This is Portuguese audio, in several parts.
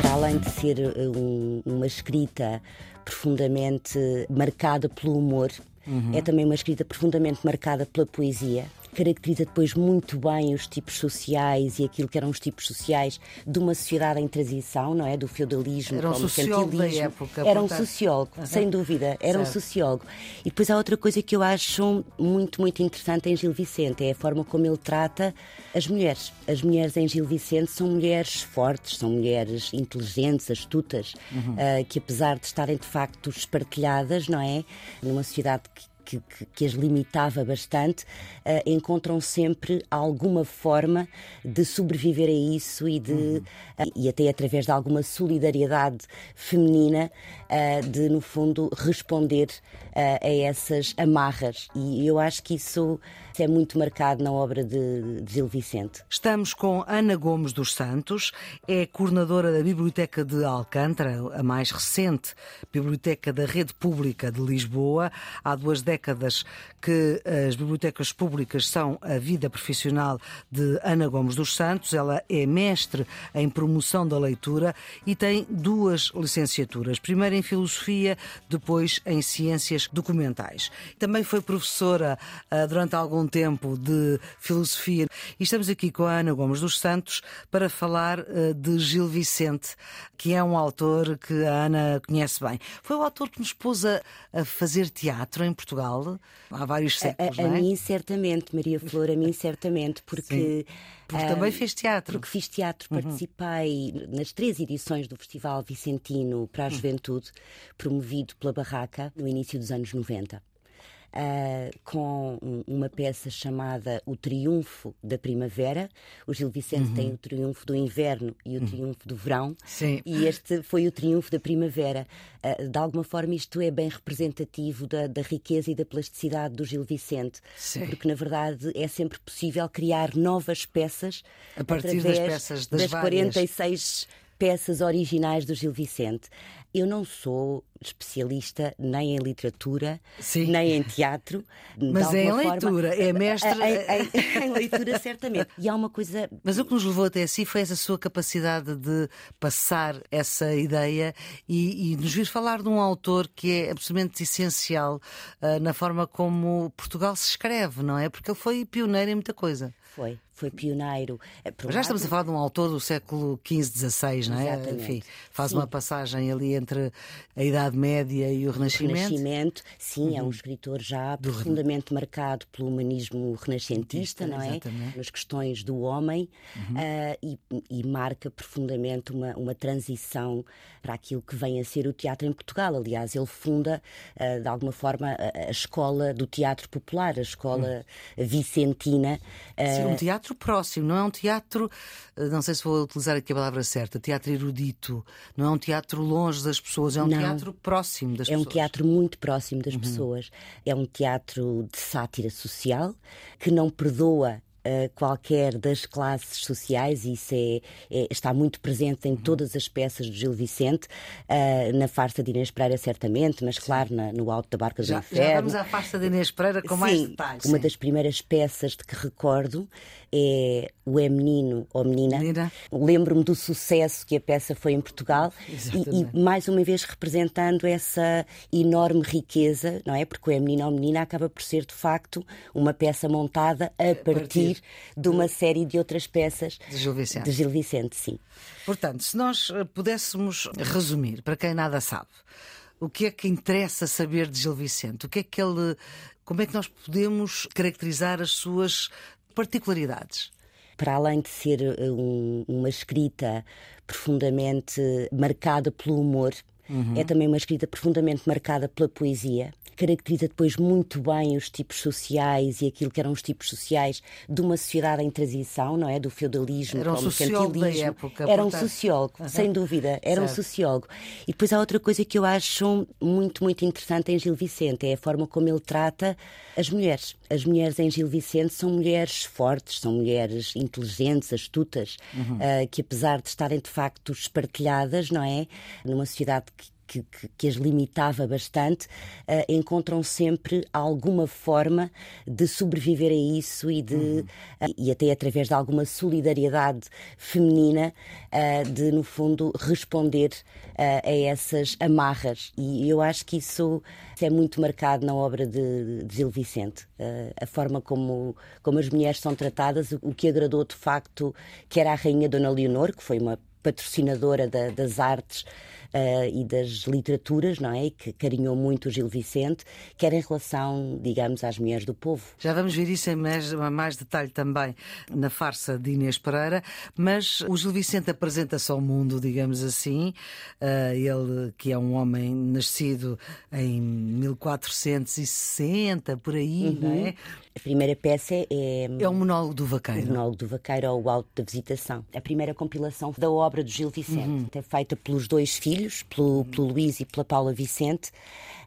Para além de ser eh, um- uma escrita profundamente marcada pelo humor, é também uma escrita profundamente marcada pela poesia. Caracteriza depois muito bem os tipos sociais e aquilo que eram os tipos sociais de uma sociedade em transição, não é? Do feudalismo Era um sociólogo da mercantilismo. época, Era um sociólogo, sem dúvida, era um Certo. sociólogo. E depois há outra coisa que eu acho muito, muito interessante em Gil Vicente, é a forma como ele trata as mulheres. As mulheres em Gil Vicente são mulheres fortes, são mulheres inteligentes, astutas, ah, que apesar de estarem de facto espartilhadas, não é? Numa sociedade que que, que- que as limitava bastante, ah, encontram sempre alguma forma de sobreviver a isso e de ah, e até através de alguma solidariedade feminina ah, de no fundo responder a essas amarras e eu acho que isso é muito marcado na obra de, de Gil Vicente. Estamos com Ana Gomes dos Santos, é coordenadora da Biblioteca de Alcântara, a mais recente biblioteca da Rede Pública de Lisboa. Há duas décadas que as bibliotecas públicas são a vida profissional de Ana Gomes dos Santos. Ela é mestre em promoção da leitura e tem duas licenciaturas. Primeiro em Filosofia, depois em Ciências Documentais. Também foi professora ah, durante algum tempo de Filosofia. E estamos aqui com a Ana Gomes dos Santos para falar ah, de Gil Vicente, que é um autor que a Ana conhece bem. Foi o autor que nos pôs a, a fazer teatro em Portugal há vários A, séculos, a não é? mim certamente, Maria Flor, a mim certamente, porque Porque ah, também fez teatro. Porque fiz teatro, Uhum. participei nas três edições do Festival Vicentino para a Hum. Juventude, promovido pela Barraca no início dos anos 90. Ah, com um- uma peça chamada O Triunfo da Primavera. O Gil Vicente tem o Triunfo do Inverno e o Triunfo do Verão. Uhum. Sim. E este foi o Triunfo da Primavera. Ah, de alguma forma, isto é bem representativo da, da riqueza e da plasticidade do Gil Vicente. Sim. Porque, na verdade, é sempre possível criar novas peças A partir das através peças, das das várias. 46 peças originais do Gil Vicente. Eu não sou especialista nem em literatura, Sim. nem em teatro. Mas é em alguma leitura, é mestre- Em, em- em leitura, certamente. E há uma coisa Mas o que nos levou até si foi essa sua capacidade de passar essa ideia e, e nos vir falar de um autor que é absolutamente essencial ah, na forma como Portugal se escreve, não é? Porque ele foi pioneiro em muita coisa. foi, foi pioneiro. É, já estamos a falar de um autor do século XV, XVI, não é? Exatamente. Enfim, faz Sim. uma passagem ali entre a Idade Média e o O Renascimento. Renascimento, sim, é Uhum. um escritor já profundamente marcado pelo humanismo renascentista, não é? exatamente. Uhum. Nas questões do homem ah, e, e marca profundamente uma, uma transição para aquilo que vem a ser o teatro em Portugal. Aliás, ele funda, ah, de alguma forma, a, a escola do teatro popular, a escola vicentina. ah, Sim, um teatro próximo, não é um teatro, não sei se vou utilizar aqui a palavra certa, teatro erudito, não é um teatro longe das pessoas, é um Não. teatro próximo das É um pessoas. teatro muito próximo Uhum. das pessoas. É um teatro de sátira social que não perdoa eh, qualquer das classes sociais, e isso é, é- está muito presente Uhum. em todas as peças do Gil Vicente, eh, na farsa de Inês Pereira, certamente, mas claro, na- no Alto da Barca do Já, Inferno. já vamos à farsa de Inês Pereira com mais Sim, detalhes. Uma sim. das primeiras peças de que recordo é o É Menino ou Menina. Menina. Lembro-me do sucesso que a peça foi em Portugal e, e, mais uma vez representando essa enorme riqueza, não é? Porque o É Menino ou Menina acaba por ser de facto uma peça montada a partir de uma série de outras peças De Gil Vicente. de Gil Vicente, sim. Portanto, se nós eh, pudéssemos resumir, para quem nada sabe, o que é que interessa saber de Gil Vicente? O que é que ele. Como é que nós podemos caracterizar as suas particularidades? para além de ser eh, um- uma escrita profundamente marcada pelo humor, é também uma escrita profundamente marcada pela poesia. Caracteriza depois muito bem os tipos sociais e aquilo que eram os tipos sociais de uma sociedade em transição, não é? Do feudalismo Era um sociólogo da mercantilismo. época, Era um portanto. sociólogo, sem dúvida, era um Certo. sociólogo. E depois há outra coisa que eu acho muito, muito interessante em Gil Vicente, é a forma como ele trata as mulheres. As mulheres em Gil Vicente são mulheres fortes, são mulheres inteligentes, astutas, Uhum. ah, que apesar de estarem de facto espartilhadas, não é? Numa sociedade que que, que, as limitava bastante, uh, encontram sempre alguma forma de sobreviver a isso e de uhum. uh, e até através de alguma solidariedade feminina uh, de no fundo responder a essas amarras e eu acho que isso é muito marcado na obra de, de Gil Vicente a forma como como as mulheres são tratadas o que agradou de facto que era a rainha Dona Leonor que foi uma patrocinadora da, das artes uh, e das literaturas, não é? Que carinhou muito o Gil Vicente, quer em relação, digamos, às mulheres do povo. Já vamos ver isso em mais, mais detalhe também na farsa de Inês Pereira, mas o Gil Vicente apresenta-se ao mundo, digamos assim, uh, ele que é um homem nascido em 1460, por aí, uhum. não é? A primeira peça é. É o Monólogo do Vaqueiro. O Monólogo do Vaqueiro ou o Alto da Visitação. A primeira compilação da obra do Gil Vicente. Uhum. É feita pelos dois filhos, pelo, pelo Luís e pela Paula Vicente.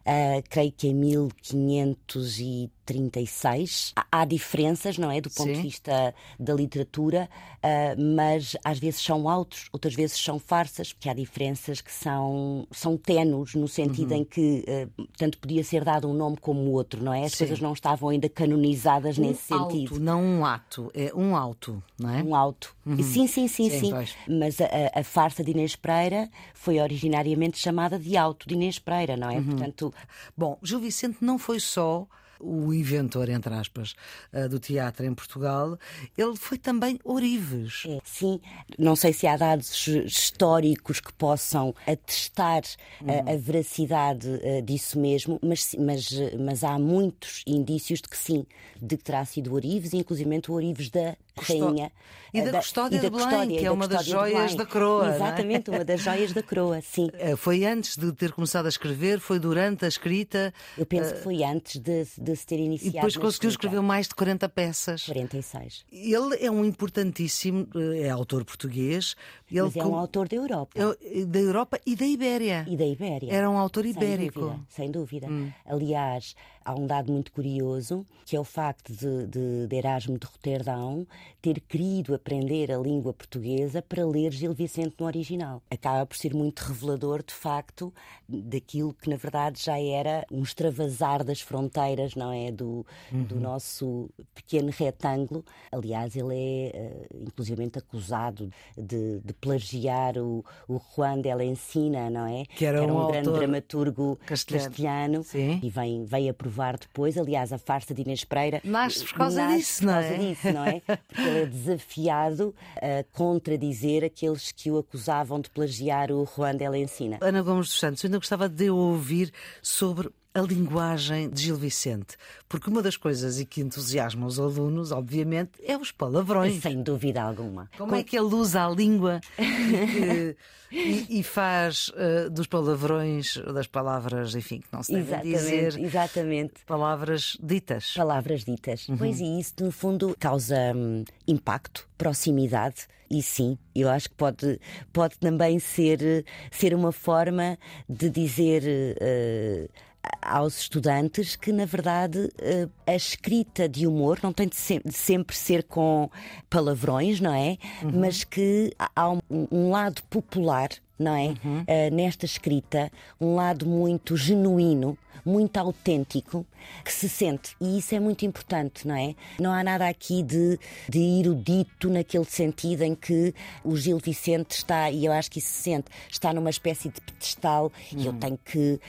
Uh, creio que em 1536. Há, há diferenças, não é? Do ponto Sim. de vista da literatura, uh, mas às vezes são autos, outras vezes são farsas, porque há diferenças que são, são tenos, no sentido uhum. em que uh, tanto podia ser dado um nome como o outro, não é? As Sim. coisas não estavam ainda canonizadas um nesse auto, sentido. Não um ato, é um auto, não é? Um auto. Uhum. Sim, sim, sim, sim. sim. Mas a, a, farsa de Inês Pereira foi originariamente chamada de auto de Inês Pereira, não é? Uhum. Portanto, Bom, Gil Vicente não foi só o inventor, entre aspas, eh, do teatro em Portugal, ele foi também Orives. É, sim, não sei se há dados históricos que possam atestar uhum. a, a, veracidade uh, disso mesmo, mas, mas, mas há muitos indícios de que sim, de que terá sido Orives, inclusive o Orives da rainha. E da, custódia, e da custódia de Belém, que é uma das joias da coroa. É? Exatamente, é? uma das joias da coroa, sim. Eh, foi antes de ter começado a escrever? Foi durante a escrita? Eu penso uh... que foi antes de, de se ter iniciado. E depois conseguiu escrever mais de 40 peças. 46. Ele é um importantíssimo, eh, é autor português. Ele Mas é um autor da Europa. É, da Europa e da Ibéria. E da Ibéria. Era um autor ibérico. Sem dúvida. Sem dúvida. Hum. Aliás, há um dado muito curioso, que é o facto de, de, de Erasmo de Roterdão ter querido aprender a língua portuguesa para ler Gil Vicente no original. Acaba por ser muito revelador, de facto, daquilo que na verdade já era um extravasar das fronteiras, não é? Do, uhum. do nosso pequeno retângulo. Aliás, ele é uh, inclusivamente acusado de, de plagiar o, o Juan de Ensina, não é? Que era, era um, um grande dramaturgo castelhano, castelhano e vem, vem aprovar depois. Aliás, a farsa de Inês Pereira nasce por causa nasce disso, por causa não é? Disso, não é? Porque ele é desafiado a contradizer aqueles que o acusavam de plagiar o Juan de Ensina. Ana Gomes dos Santos, eu ainda gostava de ouvir sobre a linguagem de Gil Vicente, porque uma das coisas e que entusiasma os alunos, obviamente, é os palavrões. Sem dúvida alguma. Como, é que ele usa a língua e, e, e faz uh, dos palavrões, das palavras, enfim, que não se devem exatamente, dizer. Exatamente. Palavras ditas. Palavras ditas. Uhum. Pois e isso, no fundo, causa hum, impacto, proximidade. E sim, eu acho que pode, pode também ser, ser uma forma de dizer. Uh, aos estudantes que, na verdade, eh, a escrita de humor não tem de sempre ser com palavrões, não é? Uhum. Mas que há um, um lado popular não é? Uhum. Uh, nesta escrita, um lado muito genuíno, muito autêntico, que se sente. E isso é muito importante, não é? Não há nada aqui de, de erudito naquele sentido em que o Gil Vicente está, e eu acho que isso se sente, está numa espécie de pedestal uhum. e eu uhum. tenho que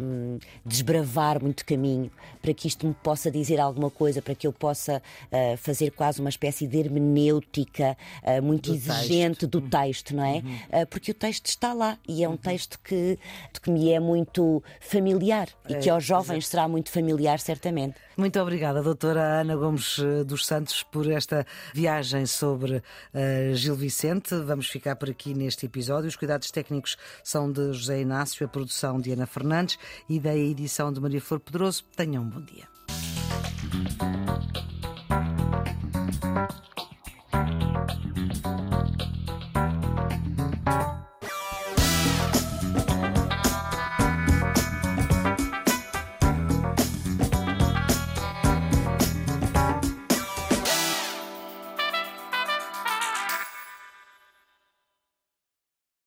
um, desbravar muito caminho para que isto me possa dizer alguma coisa, para que eu possa uh, fazer quase uma espécie de hermenêutica uh, muito do exigente texto. do uhum. texto, não é? Uhum. porque o texto texto está lá e é um texto que, que me é muito familiar e que é, aos jovens será muito familiar, certamente. Muito obrigada, doutora Ana Gomes eh, dos Santos, por esta viagem sobre uh, Gil Vicente. Vamos ficar por aqui neste episódio. Os cuidados técnicos são de José Inácio, a produção de Ana Fernandes e da edição de Maria Flor Pedroso. Tenham um bom dia.